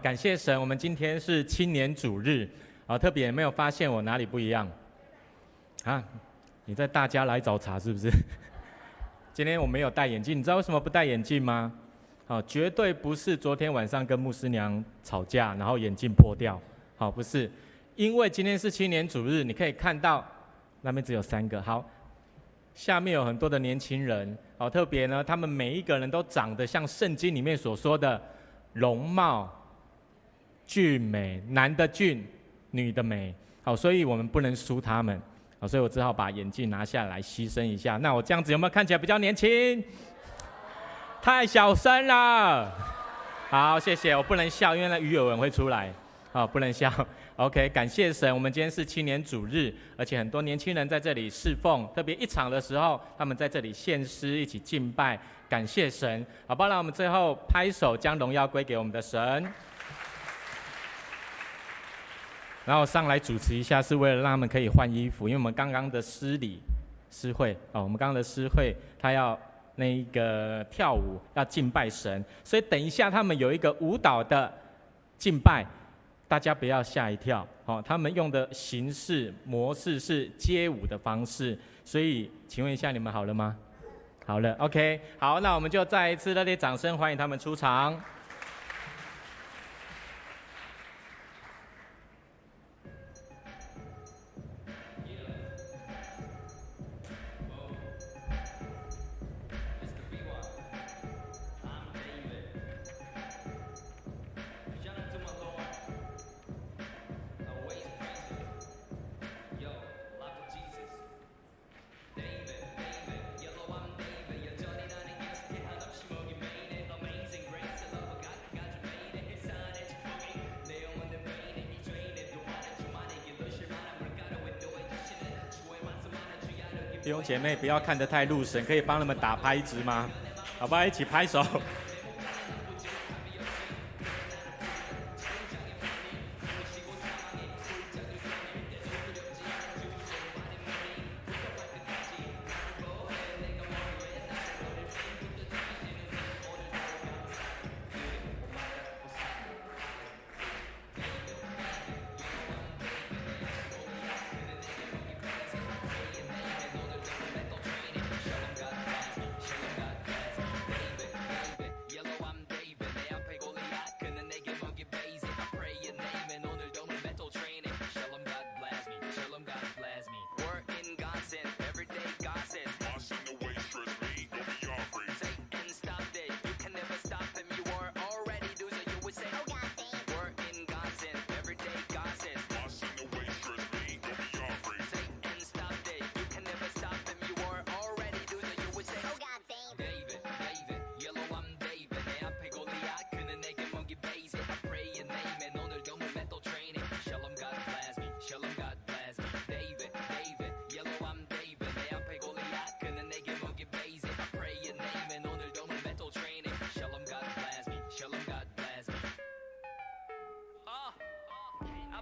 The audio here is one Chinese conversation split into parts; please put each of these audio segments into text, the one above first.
感谢神，我们今天是青年主日，啊，特别没有发现我哪里不一样，啊，你在大家来找茬是不是？今天我没有戴眼镜，你知道为什么不戴眼镜吗？好，绝对不是昨天晚上跟牧师娘吵架，然后眼镜破掉，好，不是，因为今天是青年主日，你可以看到那边只有三个，好，下面有很多的年轻人，好，特别呢，他们每一个人都长得像圣经里面所说的容貌。俊美，男的俊，女的美，好，所以我们不能输他们，好，所以我只好把眼镜拿下来牺牲一下。那我这样子有没有看起来比较年轻？太小声了。好，谢谢，我不能笑，因为那鱼尾纹会出来，好，不能笑。OK，感谢神，我们今天是青年主日，而且很多年轻人在这里侍奉，特别一场的时候，他们在这里献诗，一起敬拜，感谢神。好，不然我们最后拍手，将荣耀归给我们的神。然后上来主持一下，是为了让他们可以换衣服，因为我们刚刚的诗礼、诗会哦，我们刚刚的诗会，他要那一个跳舞，要敬拜神，所以等一下他们有一个舞蹈的敬拜，大家不要吓一跳哦。他们用的形式模式是街舞的方式，所以请问一下，你们好了吗？好了，OK，好，那我们就再一次热烈掌声欢迎他们出场。姐妹，不要看得太入神，可以帮他们打拍子吗？好不好？一起拍手。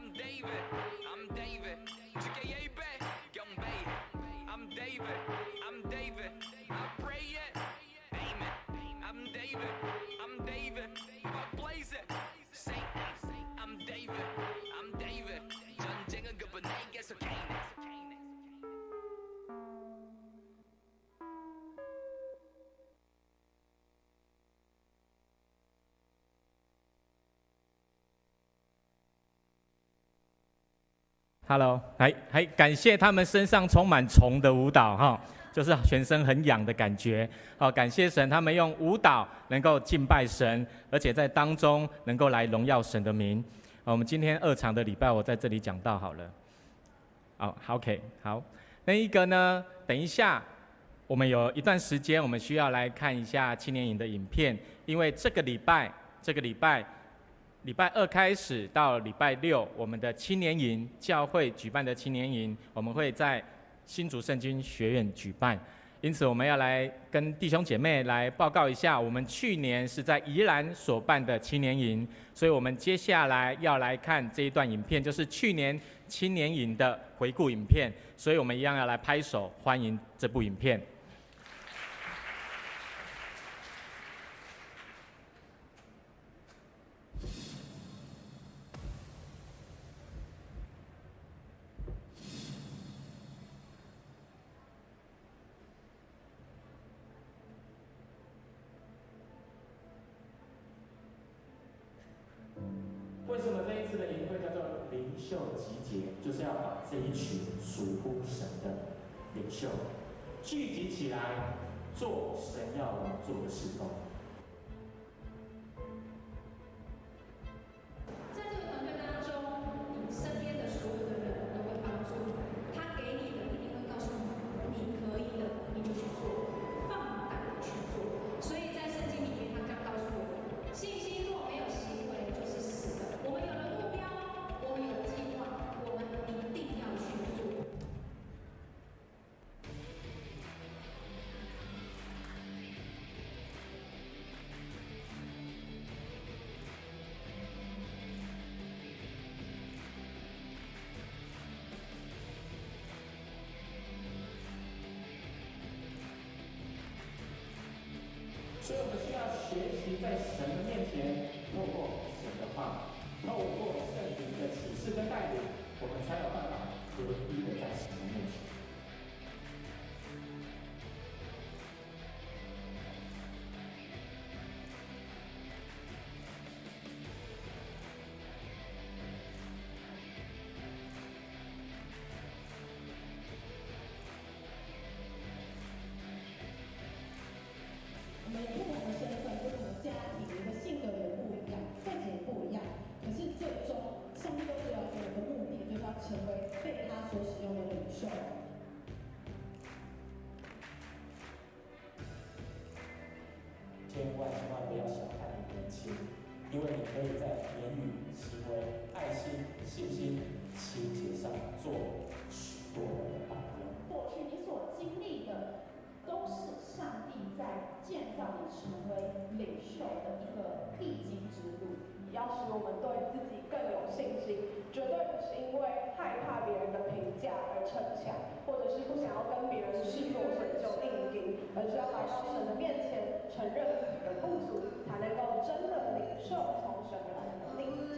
I'm David. I'm David. GKA Hello，还还感谢他们身上充满虫的舞蹈哈，就是全身很痒的感觉。好，感谢神，他们用舞蹈能够敬拜神，而且在当中能够来荣耀神的名。我们今天二场的礼拜，我在这里讲到好了。好，OK，好。那一个呢？等一下，我们有一段时间，我们需要来看一下青年营的影片，因为这个礼拜，这个礼拜。礼拜二开始到礼拜六，我们的青年营教会举办的青年营，我们会在新竹圣经学院举办。因此，我们要来跟弟兄姐妹来报告一下，我们去年是在宜兰所办的青年营，所以我们接下来要来看这一段影片，就是去年青年营的回顾影片。所以我们一样要来拍手欢迎这部影片。所以我们需要学习在神的面前，透过神的话，透过圣灵的启示跟带领，我们才有办法合一千万千万不要小看你年轻，因为你可以在言语、行为、爱心、信心、情节上做许多的榜样。过去你所经历的。都是上帝在建造你成为领袖的一个必经之路，要使我们对自己更有信心，绝对不是因为害怕别人的评价而逞强，或者是不想要跟别人示弱成就定定，而是要来到神的面前，承认有不足，才能够真的领受从神的能力。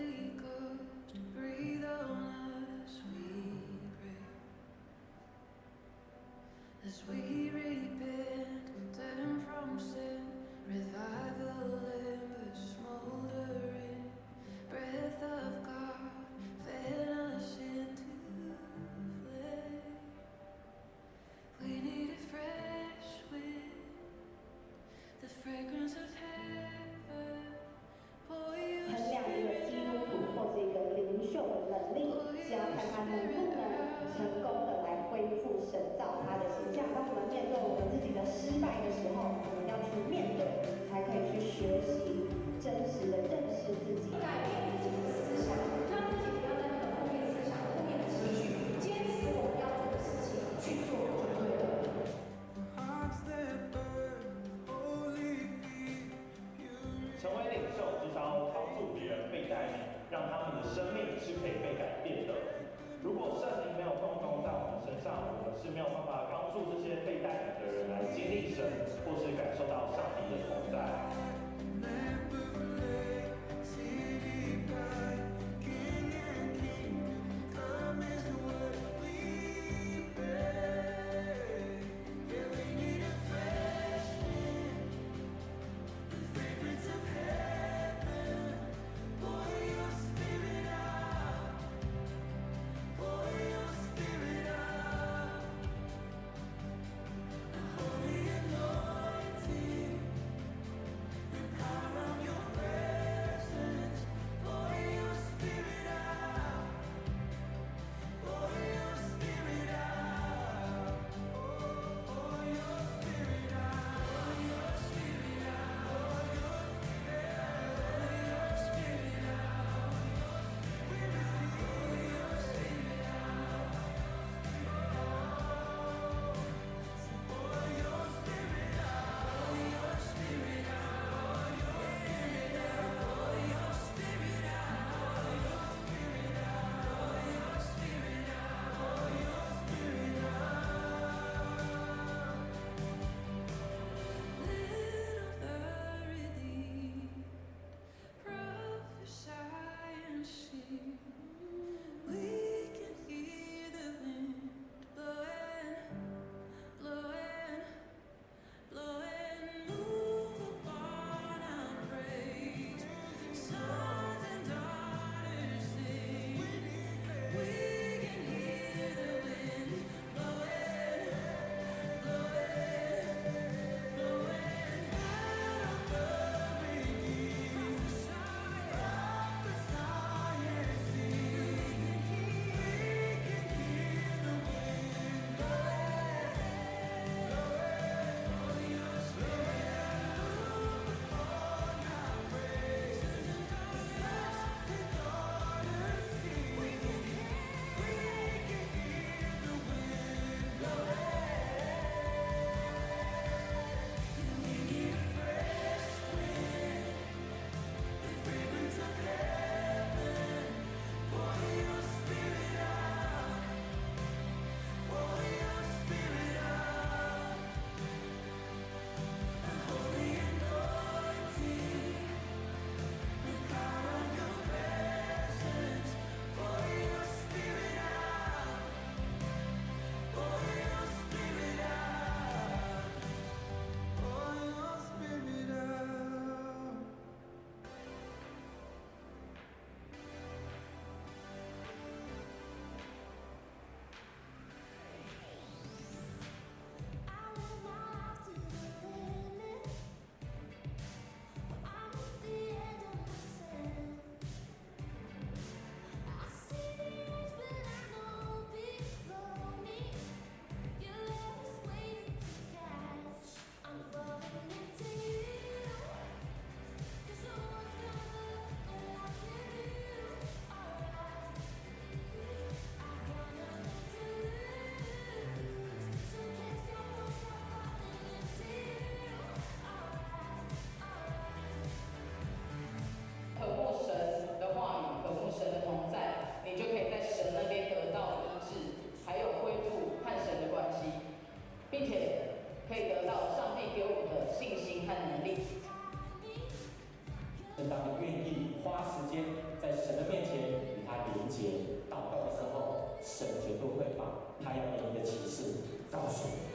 神绝对会把他要给你的启示告诉你。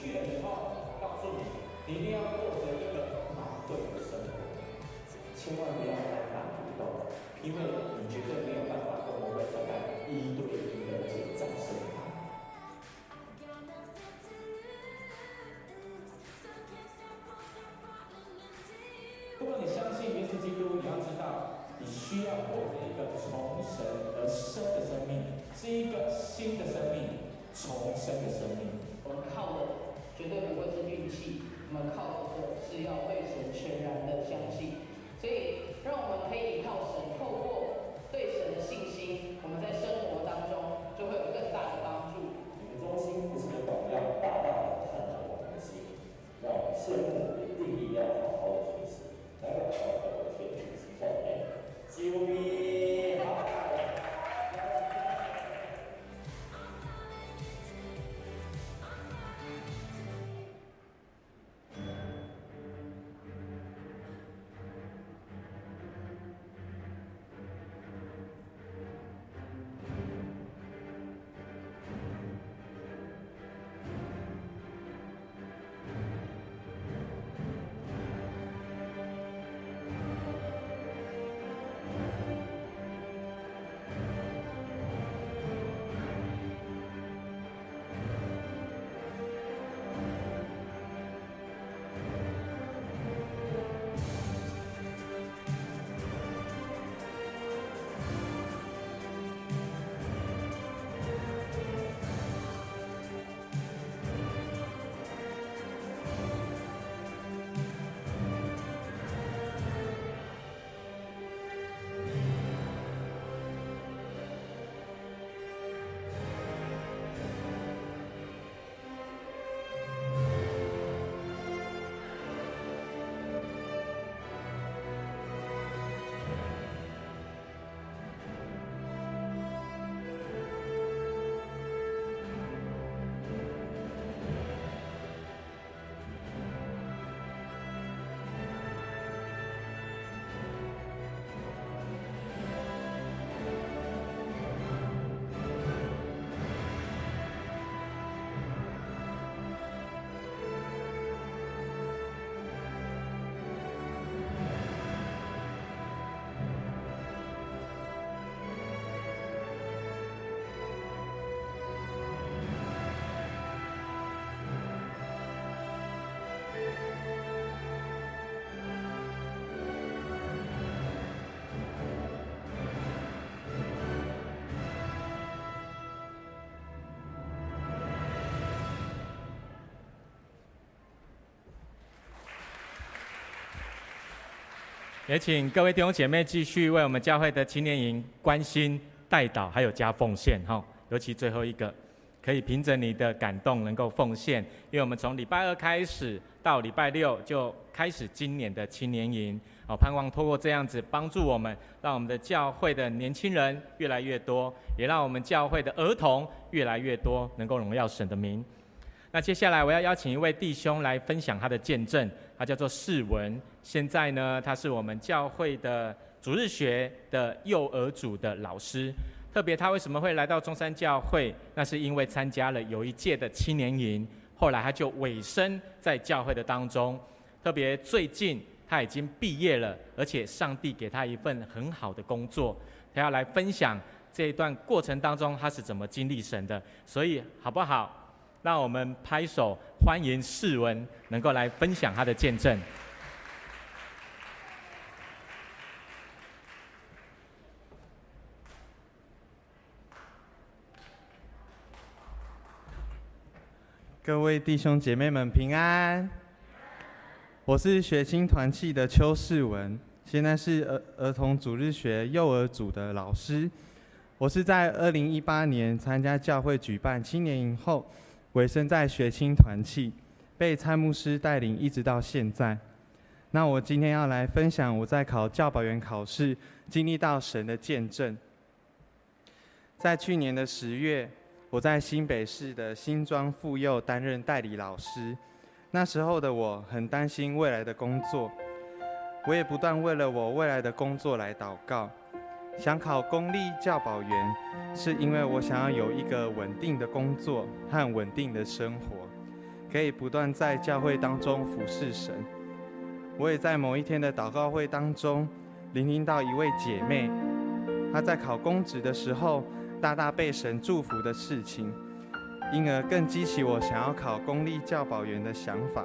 学了以后，告诉你，你一定要过着一个满对的生活，千万不要单打独斗，因为你绝对没有办法跟魔鬼存在一对一的去战胜他。如果你相信耶稣基督，你要知道，你需要过着一个从神而生的生命，是一个新的生命，重生的生命。我们靠的。绝对不会是运气，我们靠的是要对神全然的相信，所以让我们可以靠神，透过对神的信心，我们在生活当中就会有更大的帮助。你们中心不是的榜样，大大的看着我们的心，要圣母的定要好好的学习，来好好的学习，哎，救命！也请各位弟兄姐妹继续为我们教会的青年营关心、带导，还有加奉献哈。尤其最后一个，可以凭着你的感动能够奉献，因为我们从礼拜二开始到礼拜六就开始今年的青年营。好，盼望透过这样子帮助我们，让我们的教会的年轻人越来越多，也让我们教会的儿童越来越多，能够荣耀神的名。那接下来我要邀请一位弟兄来分享他的见证，他叫做世文。现在呢，他是我们教会的主日学的幼儿组的老师。特别他为什么会来到中山教会？那是因为参加了有一届的青年营，后来他就委身在教会的当中。特别最近他已经毕业了，而且上帝给他一份很好的工作，他要来分享这一段过程当中他是怎么经历神的。所以好不好？让我们拍手欢迎世文能够来分享他的见证。各位弟兄姐妹们平安，我是血青团契的邱世文，现在是儿儿童主日学幼儿组的老师。我是在二零一八年参加教会举办青年营后。委身在学青团契，被蔡牧师带领一直到现在。那我今天要来分享我在考教保员考试经历到神的见证。在去年的十月，我在新北市的新庄附幼担任代理老师。那时候的我很担心未来的工作，我也不断为了我未来的工作来祷告。想考公立教保员，是因为我想要有一个稳定的工作和稳定的生活，可以不断在教会当中服侍神。我也在某一天的祷告会当中，聆听到一位姐妹，她在考公职的时候，大大被神祝福的事情，因而更激起我想要考公立教保员的想法。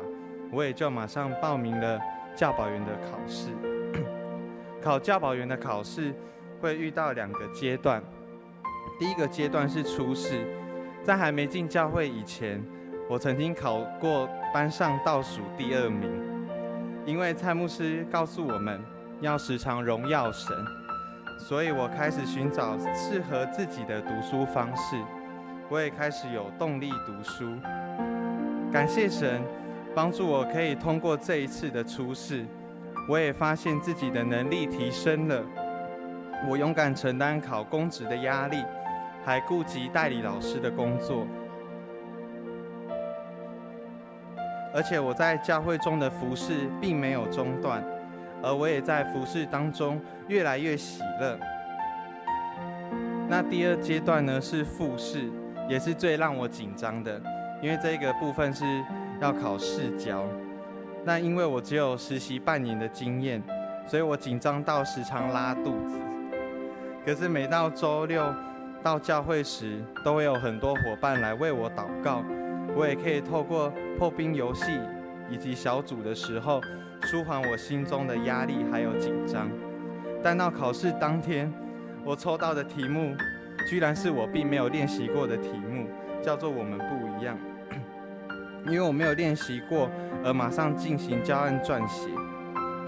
我也就马上报名了教保员的考试。考教保员的考试会遇到两个阶段，第一个阶段是初试，在还没进教会以前，我曾经考过班上倒数第二名，因为蔡牧师告诉我们要时常荣耀神。所以我开始寻找适合自己的读书方式，我也开始有动力读书。感谢神帮助我可以通过这一次的初试，我也发现自己的能力提升了。我勇敢承担考公职的压力，还顾及代理老师的工作，而且我在教会中的服事并没有中断。而我也在服事当中越来越喜乐。那第二阶段呢，是复试，也是最让我紧张的，因为这个部分是要考试教。那因为我只有实习半年的经验，所以我紧张到时常拉肚子。可是每到周六到教会时，都会有很多伙伴来为我祷告，我也可以透过破冰游戏以及小组的时候。舒缓我心中的压力还有紧张，但到考试当天，我抽到的题目，居然是我并没有练习过的题目，叫做“我们不一样”。因为我没有练习过，而马上进行教案撰写。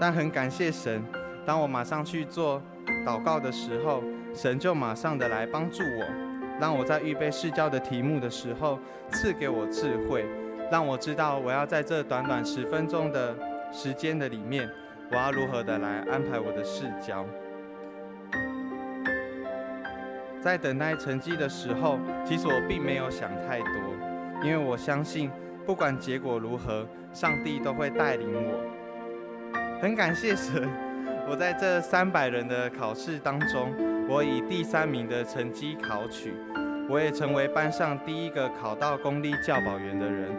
但很感谢神，当我马上去做祷告的时候，神就马上的来帮助我，让我在预备试教的题目的时候，赐给我智慧，让我知道我要在这短短十分钟的。时间的里面，我要如何的来安排我的试教？在等待成绩的时候，其实我并没有想太多，因为我相信，不管结果如何，上帝都会带领我。很感谢神，我在这三百人的考试当中，我以第三名的成绩考取，我也成为班上第一个考到公立教保员的人。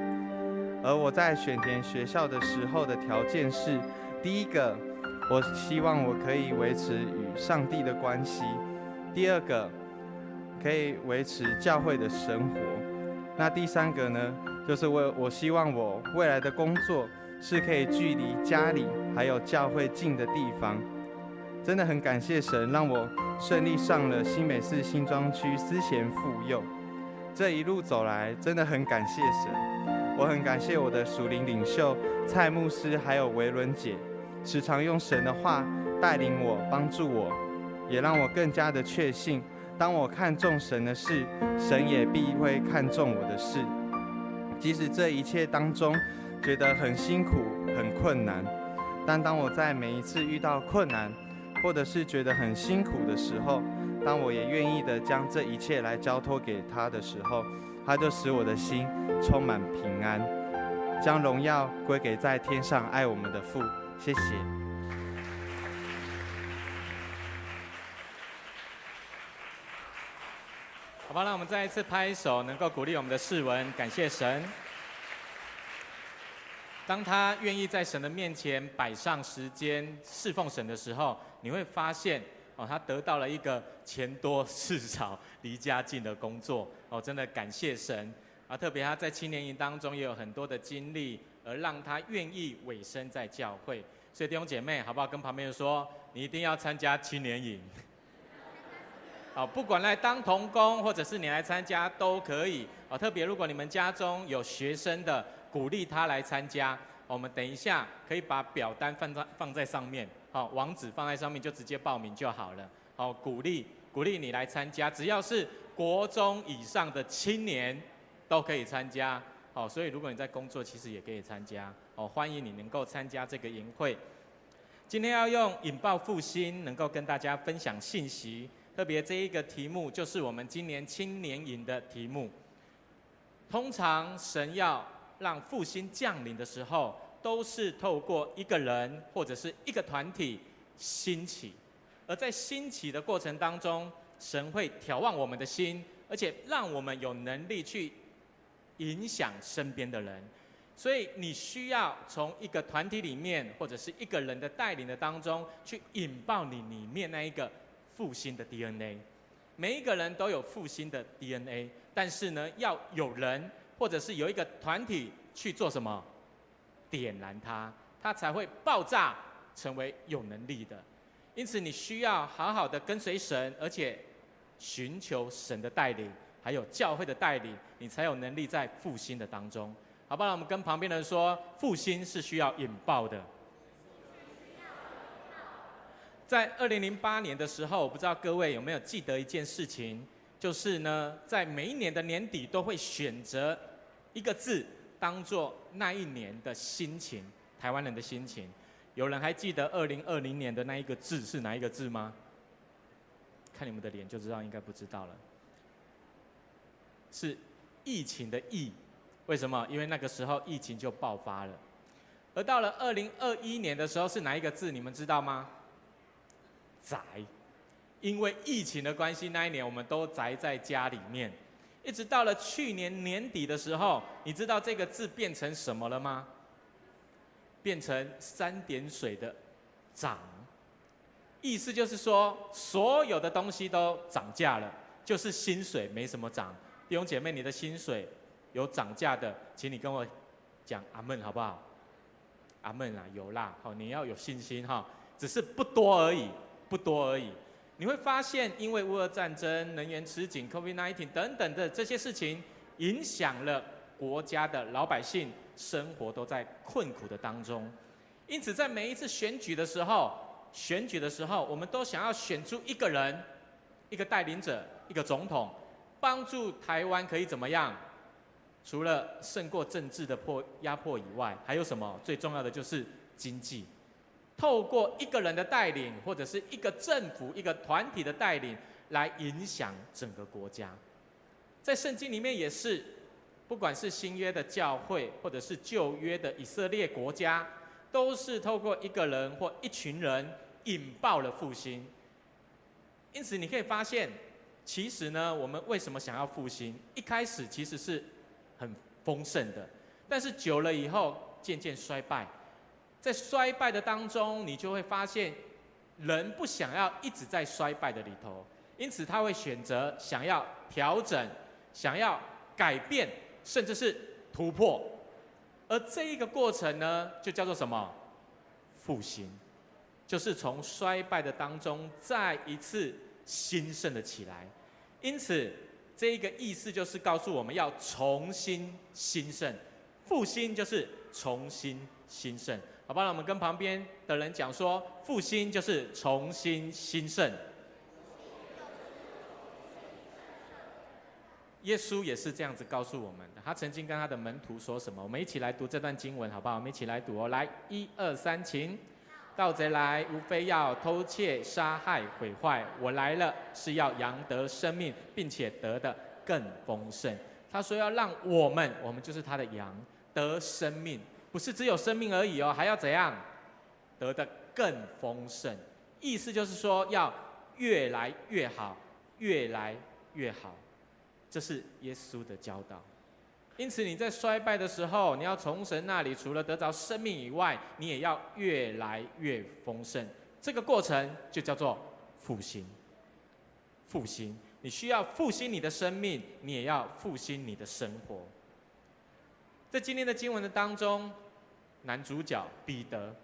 而我在选填学校的时候的条件是：第一个，我希望我可以维持与上帝的关系；第二个，可以维持教会的生活；那第三个呢，就是我我希望我未来的工作是可以距离家里还有教会近的地方。真的很感谢神，让我顺利上了新北市新庄区思贤妇幼。这一路走来，真的很感谢神。我很感谢我的属灵领袖蔡牧师，还有维伦姐，时常用神的话带领我、帮助我，也让我更加的确信，当我看重神的事，神也必会看重我的事。即使这一切当中觉得很辛苦、很困难，但当我在每一次遇到困难，或者是觉得很辛苦的时候，当我也愿意的将这一切来交托给他的时候，他就使我的心充满平安，将荣耀归给在天上爱我们的父。谢谢。好吧，让我们再一次拍手，能够鼓励我们的世文，感谢神。当他愿意在神的面前摆上时间侍奉神的时候，你会发现。哦，他得到了一个钱多事少、离家近的工作。哦，真的感谢神啊！特别他在青年营当中也有很多的经历，而让他愿意委身在教会。所以弟兄姐妹，好不好？跟旁边人说，你一定要参加青年营。好，不管来当童工，或者是你来参加都可以。哦，特别如果你们家中有学生的，鼓励他来参加。我们等一下可以把表单放在放在上面，好，网址放在上面就直接报名就好了。好，鼓励鼓励你来参加，只要是国中以上的青年都可以参加。好，所以如果你在工作，其实也可以参加。哦，欢迎你能够参加这个营会。今天要用引爆复兴，能够跟大家分享信息。特别这一个题目，就是我们今年青年营的题目。通常神要让复兴降临的时候，都是透过一个人或者是一个团体兴起。而在兴起的过程当中，神会眺望我们的心，而且让我们有能力去影响身边的人。所以你需要从一个团体里面，或者是一个人的带领的当中，去引爆你里面那一个复兴的 DNA。每一个人都有复兴的 DNA，但是呢，要有人或者是有一个团体去做什么，点燃它，它才会爆炸，成为有能力的。因此，你需要好好的跟随神，而且寻求神的带领，还有教会的带领，你才有能力在复兴的当中。好不好？我们跟旁边的人说，复兴是需要引爆的。在二零零八年的时候，我不知道各位有没有记得一件事情，就是呢，在每一年的年底都会选择一个字，当做那一年的心情，台湾人的心情。有人还记得二零二零年的那一个字是哪一个字吗？看你们的脸就知道，应该不知道了。是疫情的疫。为什么？因为那个时候疫情就爆发了，而到了二零二一年的时候是哪一个字？你们知道吗？宅。因为疫情的关系，那一年我们都宅在家里面，一直到了去年年底的时候，你知道这个字变成什么了吗？变成三点水的涨，意思就是说所有的东西都涨价了，就是薪水没什么涨。弟兄姐妹，你的薪水？有涨价的，请你跟我讲阿门好不好？阿门啊，有啦，好，你要有信心哈，只是不多而已，不多而已。你会发现，因为乌俄战争、能源吃紧、COVID-19 等等的这些事情，影响了国家的老百姓生活都在困苦的当中。因此，在每一次选举的时候，选举的时候，我们都想要选出一个人，一个带领者，一个总统，帮助台湾可以怎么样？除了胜过政治的迫压迫以外，还有什么？最重要的就是经济。透过一个人的带领，或者是一个政府、一个团体的带领，来影响整个国家。在圣经里面也是，不管是新约的教会，或者是旧约的以色列国家，都是透过一个人或一群人引爆了复兴。因此，你可以发现，其实呢，我们为什么想要复兴？一开始其实是。很丰盛的，但是久了以后渐渐衰败，在衰败的当中，你就会发现，人不想要一直在衰败的里头，因此他会选择想要调整，想要改变，甚至是突破，而这一个过程呢，就叫做什么？复兴，就是从衰败的当中再一次兴盛的起来，因此。这一个意思就是告诉我们要重新兴盛，复兴就是重新兴盛，好吧？那我们跟旁边的人讲说，复兴就是重新兴盛。耶稣也是这样子告诉我们的，他曾经跟他的门徒说什么？我们一起来读这段经文，好不好？我们一起来读哦，来，一二三，请。盗贼来，无非要偷窃、杀害、毁坏。我来了，是要扬得生命，并且得的更丰盛。他说要让我们，我们就是他的羊，得生命，不是只有生命而已哦，还要怎样？得的更丰盛。意思就是说，要越来越好，越来越好。这是耶稣的教导。因此，你在衰败的时候，你要从神那里除了得着生命以外，你也要越来越丰盛。这个过程就叫做复兴。复兴，你需要复兴你的生命，你也要复兴你的生活。在今天的经文的当中，男主角彼得，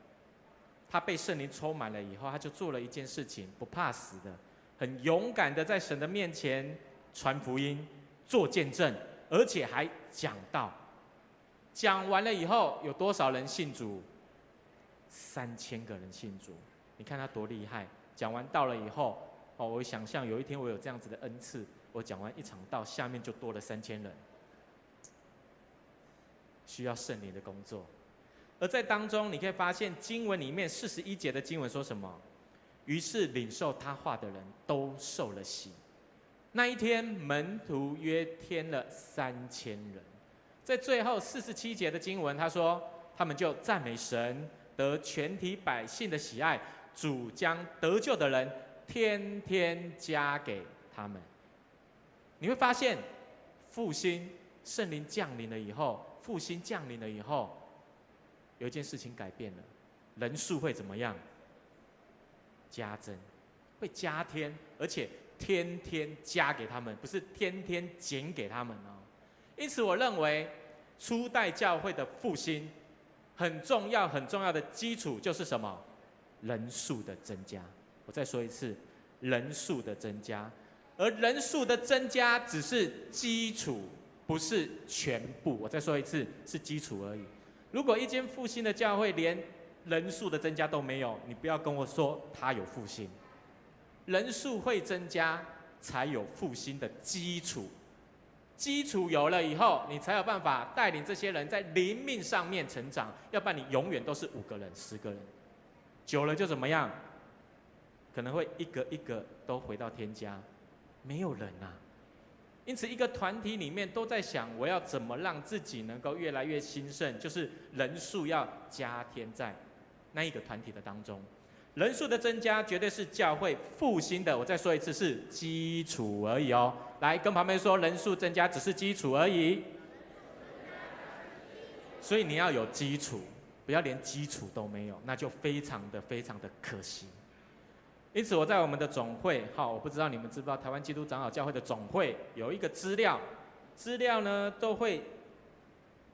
他被圣灵充满了以后，他就做了一件事情，不怕死的，很勇敢的在神的面前传福音、做见证，而且还讲道。讲完了以后，有多少人信主？三千个人信主。你看他多厉害！讲完道了以后，哦，我想象有一天我有这样子的恩赐，我讲完一场道，下面就多了三千人。需要圣灵的工作，而在当中，你可以发现经文里面四十一节的经文说什么？于是领受他话的人都受了洗。那一天，门徒约添了三千人。在最后四十七节的经文，他说他们就赞美神，得全体百姓的喜爱。主将得救的人天天加给他们。你会发现，复兴圣灵降临了以后。复兴降临了以后，有一件事情改变了，人数会怎么样？加增，会加添，而且天天加给他们，不是天天减给他们哦。因此，我认为初代教会的复兴很重要，很重要的基础就是什么？人数的增加。我再说一次，人数的增加，而人数的增加只是基础。不是全部，我再说一次，是基础而已。如果一间复兴的教会连人数的增加都没有，你不要跟我说它有复兴。人数会增加，才有复兴的基础。基础有了以后，你才有办法带领这些人在灵命上面成长。要不然你永远都是五个人、十个人，久了就怎么样？可能会一个一个都回到天家，没有人啊。因此，一个团体里面都在想，我要怎么让自己能够越来越兴盛，就是人数要加添在那一个团体的当中。人数的增加绝对是教会复兴的。我再说一次，是基础而已哦。来，跟旁边说，人数增加只是基础而已。所以你要有基础，不要连基础都没有，那就非常的非常的可惜。因此，我在我们的总会，好，我不知道你们知不知道，台湾基督长老教会的总会有一个资料，资料呢都会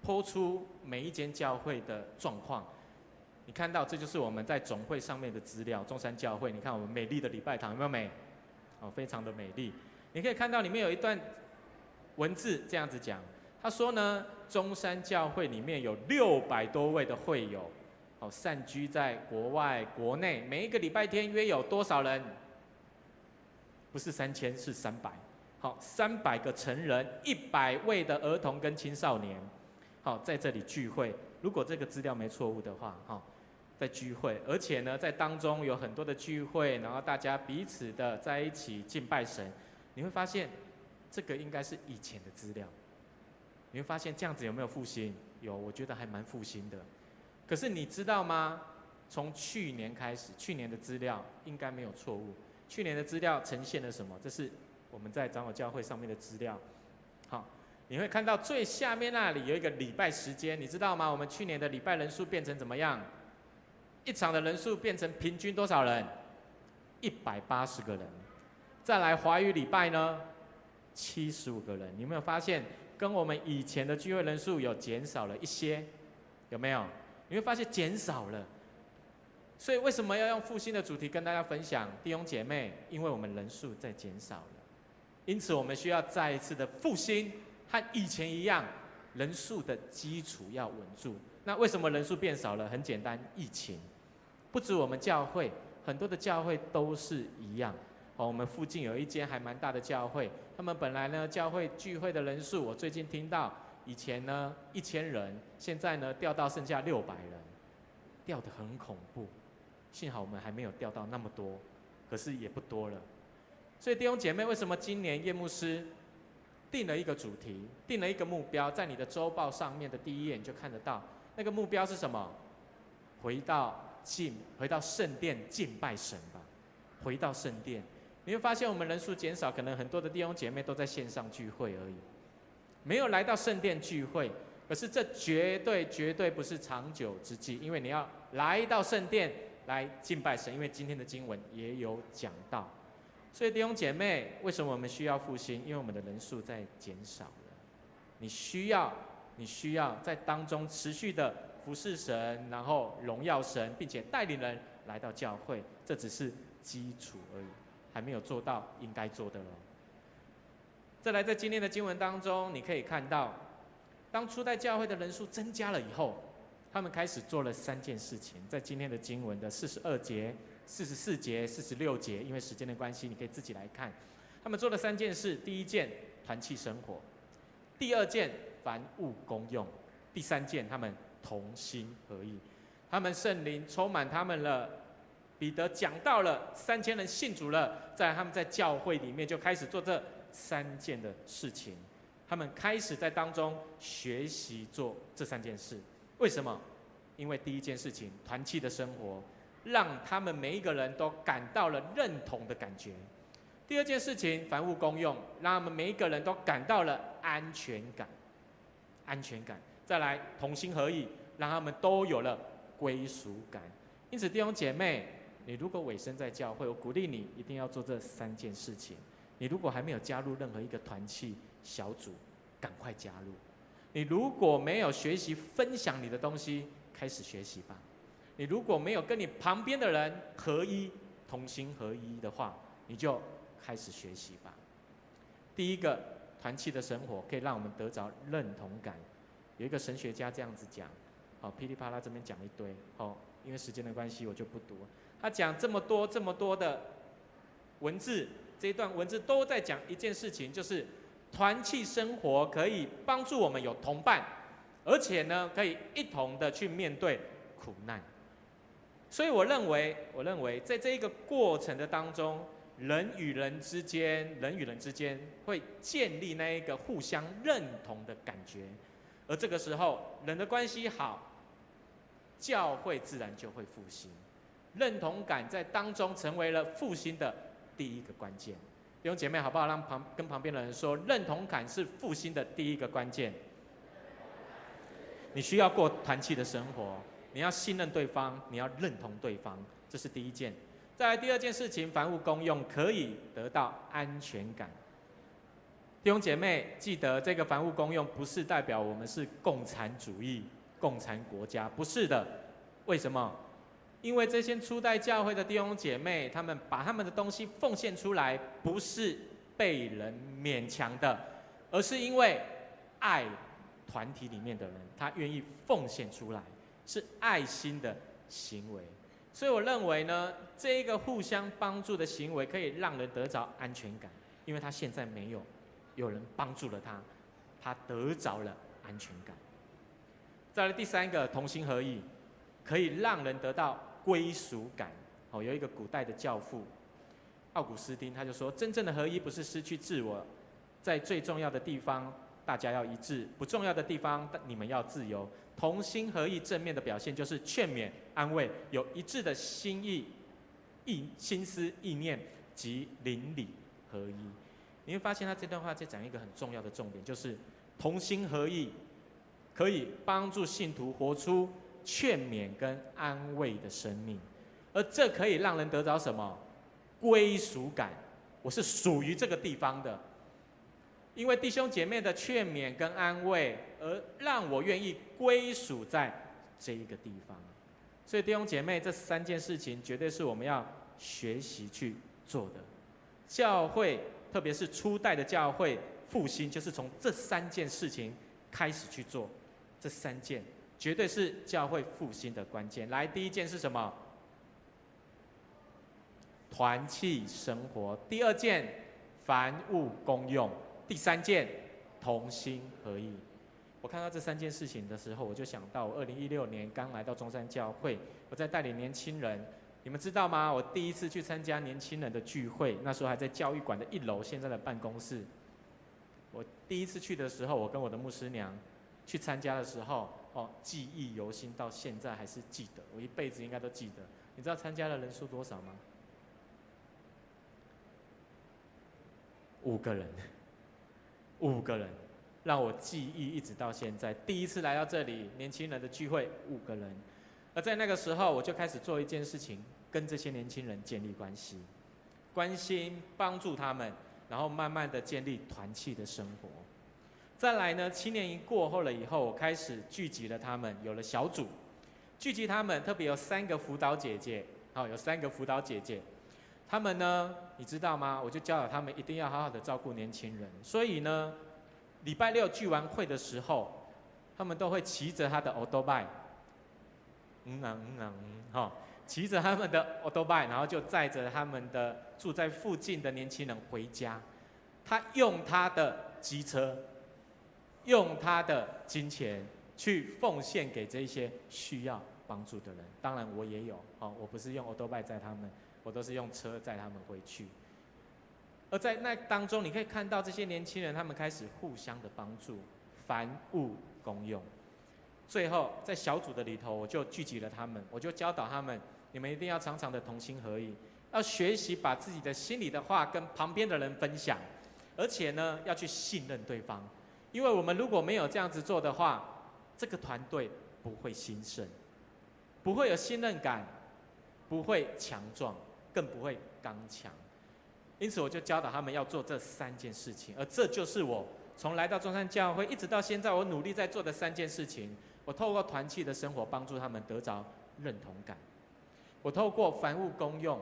抛出每一间教会的状况。你看到，这就是我们在总会上面的资料。中山教会，你看我们美丽的礼拜堂有没有美？哦，非常的美丽。你可以看到里面有一段文字这样子讲，他说呢，中山教会里面有六百多位的会友。哦，散居在国外、国内，每一个礼拜天约有多少人？不是三千，是三百。好，三百个成人，一百位的儿童跟青少年，好，在这里聚会。如果这个资料没错误的话，哈，在聚会，而且呢，在当中有很多的聚会，然后大家彼此的在一起敬拜神。你会发现，这个应该是以前的资料。你会发现这样子有没有复兴？有，我觉得还蛮复兴的。可是你知道吗？从去年开始，去年的资料应该没有错误。去年的资料呈现了什么？这是我们在长老教会上面的资料。好，你会看到最下面那里有一个礼拜时间，你知道吗？我们去年的礼拜人数变成怎么样？一场的人数变成平均多少人？一百八十个人。再来华语礼拜呢？七十五个人。你有没有发现，跟我们以前的聚会人数有减少了一些？有没有？你会发现减少了，所以为什么要用复兴的主题跟大家分享弟兄姐妹？因为我们人数在减少了，因此我们需要再一次的复兴，和以前一样，人数的基础要稳住。那为什么人数变少了？很简单，疫情。不止我们教会，很多的教会都是一样。哦，我们附近有一间还蛮大的教会，他们本来呢教会聚会的人数，我最近听到。以前呢一千人，现在呢掉到剩下六百人，掉得很恐怖。幸好我们还没有掉到那么多，可是也不多了。所以弟兄姐妹，为什么今年叶牧师定了一个主题，定了一个目标，在你的周报上面的第一页你就看得到。那个目标是什么？回到敬，回到圣殿敬拜神吧。回到圣殿，你会发现我们人数减少，可能很多的弟兄姐妹都在线上聚会而已。没有来到圣殿聚会，可是这绝对绝对不是长久之计，因为你要来到圣殿来敬拜神，因为今天的经文也有讲到。所以弟兄姐妹，为什么我们需要复兴？因为我们的人数在减少了。你需要，你需要在当中持续的服侍神，然后荣耀神，并且带领人来到教会，这只是基础而已。还没有做到应该做的喽。再来，在今天的经文当中，你可以看到，当初代教会的人数增加了以后，他们开始做了三件事情。在今天的经文的四十二节、四十四节、四十六节，因为时间的关系，你可以自己来看。他们做了三件事：第一件，团契生活；第二件，凡物公用；第三件，他们同心合意。他们圣灵充满他们了。彼得讲到了三千人信主了，在他们在教会里面就开始做这三件的事情。他们开始在当中学习做这三件事。为什么？因为第一件事情，团契的生活，让他们每一个人都感到了认同的感觉。第二件事情，凡物公用，让他们每一个人都感到了安全感。安全感。再来，同心合意，让他们都有了归属感。因此，弟兄姐妹，你如果委身在教会，我鼓励你一定要做这三件事情。你如果还没有加入任何一个团契小组，赶快加入。你如果没有学习分享你的东西，开始学习吧。你如果没有跟你旁边的人合一、同心合一的话，你就。开始学习吧。第一个，团契的生活可以让我们得着认同感。有一个神学家这样子讲，好，噼里啪啦这边讲一堆，好，因为时间的关系我就不读。他讲这么多这么多的文字，这一段文字都在讲一件事情，就是团契生活可以帮助我们有同伴，而且呢，可以一同的去面对苦难。所以我认为，我认为在这一个过程的当中。人与人之间，人与人之间会建立那一个互相认同的感觉，而这个时候人的关系好，教会自然就会复兴。认同感在当中成为了复兴的第一个关键。弟兄姐妹，好不好？让旁跟旁边的人说，认同感是复兴的第一个关键。你需要过团契的生活，你要信任对方，你要认同对方，这是第一件。再来第二件事情，凡物公用，可以得到安全感。弟兄姐妹，记得这个凡物公用不是代表我们是共产主义、共产国家，不是的。为什么？因为这些初代教会的弟兄姐妹，他们把他们的东西奉献出来，不是被人勉强的，而是因为爱团体里面的人，他愿意奉献出来，是爱心的行为。所以我认为呢，这一个互相帮助的行为可以让人得着安全感，因为他现在没有有人帮助了他，他得着了安全感。再来第三个，同心合意，可以让人得到归属感。哦，有一个古代的教父奥古斯丁，他就说，真正的合一不是失去自我，在最重要的地方大家要一致，不重要的地方你们要自由。同心合意，正面的表现就是劝勉、安慰，有一致的心意、意心思、意念及邻里合一。你会发现他这段话在讲一个很重要的重点，就是同心合意可以帮助信徒活出劝勉跟安慰的生命，而这可以让人得着什么？归属感。我是属于这个地方的。因为弟兄姐妹的劝勉跟安慰，而让我愿意归属在这一个地方。所以弟兄姐妹，这三件事情绝对是我们要学习去做的。教会，特别是初代的教会复兴，就是从这三件事情开始去做。这三件绝对是教会复兴的关键。来，第一件是什么？团契生活。第二件，凡物公用。第三件，同心合意。我看到这三件事情的时候，我就想到，我二零一六年刚来到中山教会，我在带领年轻人。你们知道吗？我第一次去参加年轻人的聚会，那时候还在教育馆的一楼，现在的办公室。我第一次去的时候，我跟我的牧师娘去参加的时候，哦，记忆犹新，到现在还是记得，我一辈子应该都记得。你知道参加的人数多少吗？五个人。五个人，让我记忆一直到现在。第一次来到这里，年轻人的聚会，五个人。而在那个时候，我就开始做一件事情，跟这些年轻人建立关系，关心、帮助他们，然后慢慢的建立团契的生活。再来呢，七年一过后了以后，我开始聚集了他们，有了小组，聚集他们，特别有三个辅导姐姐，好，有三个辅导姐姐。他们呢，你知道吗？我就教导他们一定要好好的照顾年轻人。所以呢，礼拜六聚完会的时候，他们都会骑着他的欧多拜，嗯啊嗯啊嗯，哈，骑着他们的欧多拜，然后就载着他们的住在附近的年轻人回家。他用他的机车，用他的金钱去奉献给这些需要帮助的人。当然我也有，哦，我不是用欧多拜载他们，我都是用车载他们回去。而在那当中，你可以看到这些年轻人，他们开始互相的帮助，凡物公用。最后在小组的里头，我就聚集了他们，我就教导他们：你们一定要常常的同心合意，要学习把自己的心里的话跟旁边的人分享。而且呢，要去信任对方，因为我们如果没有这样子做的话，这个团队不会兴盛，不会有信任感，不会强壮，更不会刚强。因此，我就教导他们要做这三件事情，而这就是我从来到中山教会一直到现在，我努力在做的三件事情。我透过团契的生活，帮助他们得着认同感；我透过凡物公用，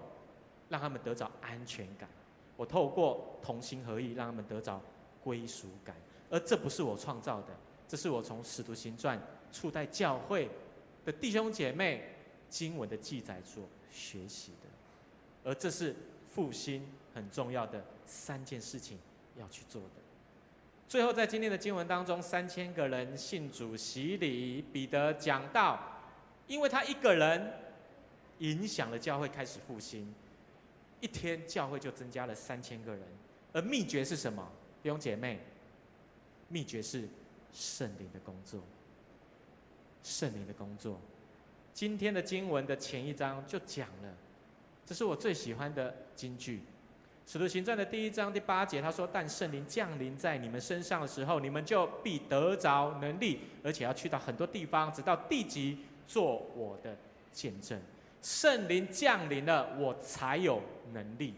让他们得着安全感。我透过同心合意，让他们得着归属感，而这不是我创造的，这是我从使徒行传初代教会的弟兄姐妹经文的记载所学习的，而这是复兴很重要的三件事情要去做的。最后，在今天的经文当中，三千个人信主洗礼，彼得讲到，因为他一个人影响了教会开始复兴。一天教会就增加了三千个人，而秘诀是什么？弟兄姐妹，秘诀是圣灵的工作。圣灵的工作，今天的经文的前一章就讲了，这是我最喜欢的金句，《使徒行传》的第一章第八节，他说：“但圣灵降临在你们身上的时候，你们就必得着能力，而且要去到很多地方，直到地极，做我的见证。”圣灵降临了，我才有能力。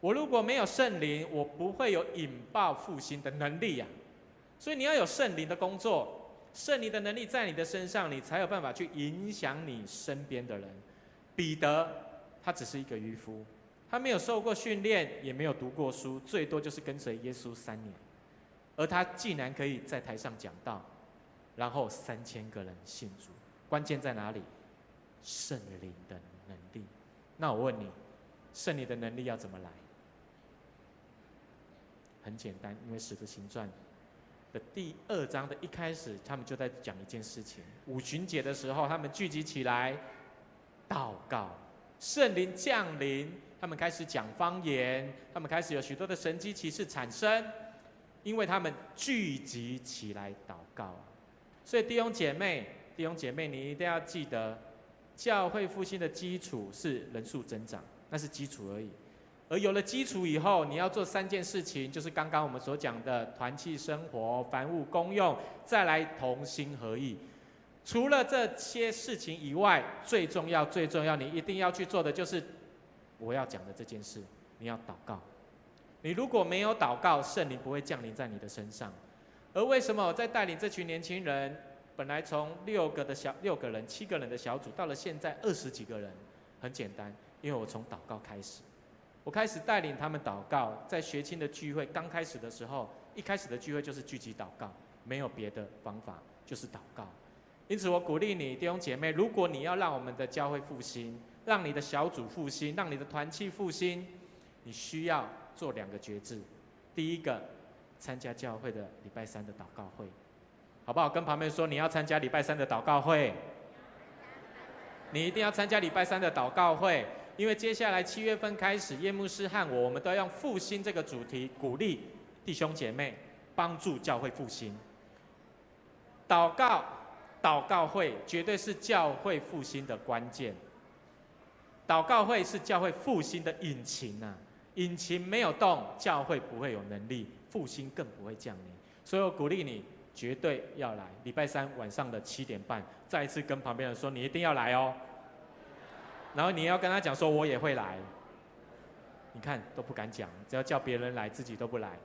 我如果没有圣灵，我不会有引爆复兴的能力呀、啊。所以你要有圣灵的工作，圣灵的能力在你的身上，你才有办法去影响你身边的人。彼得他只是一个渔夫，他没有受过训练，也没有读过书，最多就是跟随耶稣三年。而他竟然可以在台上讲道，然后三千个人信主，关键在哪里？圣灵的能力，那我问你，圣灵的能力要怎么来？很简单，因为《使徒行传》的第二章的一开始，他们就在讲一件事情：五旬节的时候，他们聚集起来祷告，圣灵降临，他们开始讲方言，他们开始有许多的神迹奇事产生，因为他们聚集起来祷告。所以弟兄姐妹，弟兄姐妹，你一定要记得。教会复兴的基础是人数增长，那是基础而已。而有了基础以后，你要做三件事情，就是刚刚我们所讲的团契生活、凡物公用，再来同心合意。除了这些事情以外，最重要、最重要，你一定要去做的就是我要讲的这件事，你要祷告。你如果没有祷告，圣灵不会降临在你的身上。而为什么我在带领这群年轻人？本来从六个的小六个人、七个人的小组，到了现在二十几个人，很简单，因为我从祷告开始，我开始带领他们祷告，在学青的聚会刚开始的时候，一开始的聚会就是聚集祷告，没有别的方法，就是祷告。因此，我鼓励你弟兄姐妹，如果你要让我们的教会复兴，让你的小组复兴，让你的团契复兴，你需要做两个决志。第一个，参加教会的礼拜三的祷告会。好不好？跟旁边说，你要参加礼拜三的祷告会。你一定要参加礼拜三的祷告会，因为接下来七月份开始，叶牧师和我，我们都要用复兴这个主题，鼓励弟兄姐妹，帮助教会复兴。祷告，祷告会绝对是教会复兴的关键。祷告会是教会复兴的引擎、啊，引擎没有动，教会不会有能力复兴，更不会降临。所以我鼓励你。绝对要来，礼拜三晚上的七点半，再一次跟旁边人说，你一定要来哦。然后你要跟他讲说，我也会来。你看都不敢讲，只要叫别人来，自己都不来。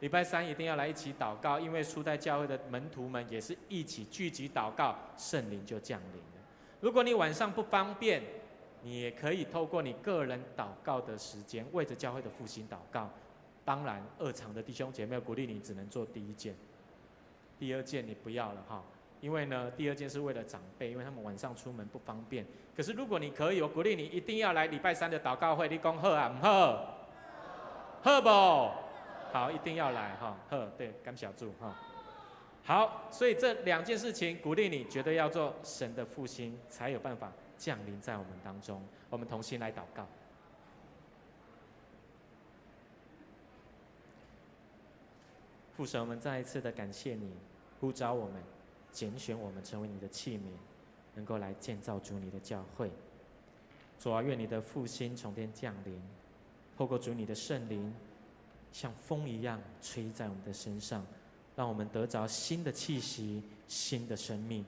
礼拜三一定要来一起祷告，因为初代教会的门徒们也是一起聚集祷告，圣灵就降临了。如果你晚上不方便，你也可以透过你个人祷告的时间，为着教会的复兴祷告。当然，二场的弟兄姐妹，鼓励你只能做第一件，第二件你不要了哈。因为呢，第二件是为了长辈，因为他们晚上出门不方便。可是如果你可以，我鼓励你一定要来礼拜三的祷告会。你讲好啊，唔好？好不？好，一定要来哈。好，对，感谢主哈。好，所以这两件事情鼓励你，绝对要做神的复兴，才有办法降临在我们当中。我们同心来祷告。父神，我们再一次的感谢你，呼召我们。拣选我们成为你的器皿，能够来建造主你的教会。主啊，愿你的复兴从天降临，透过主你的圣灵，像风一样吹在我们的身上，让我们得着新的气息、新的生命。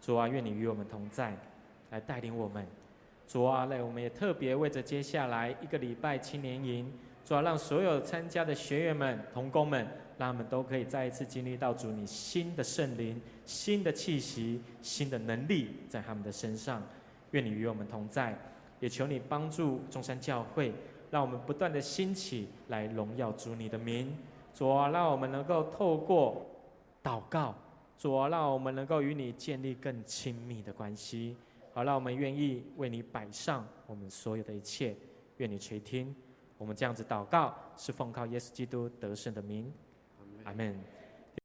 主啊，愿你与我们同在，来带领我们。主啊，来，我们也特别为着接下来一个礼拜青年营，主啊，让所有参加的学员们、同工们。让他们都可以再一次经历到主你新的圣灵、新的气息、新的能力在他们的身上。愿你与我们同在，也求你帮助中山教会，让我们不断的兴起来荣耀主你的名。主啊，让我们能够透过祷告，主啊，让我们能够与你建立更亲密的关系。好，让我们愿意为你摆上我们所有的一切。愿你垂听我们这样子祷告，是奉靠耶稣基督得胜的名。Amen.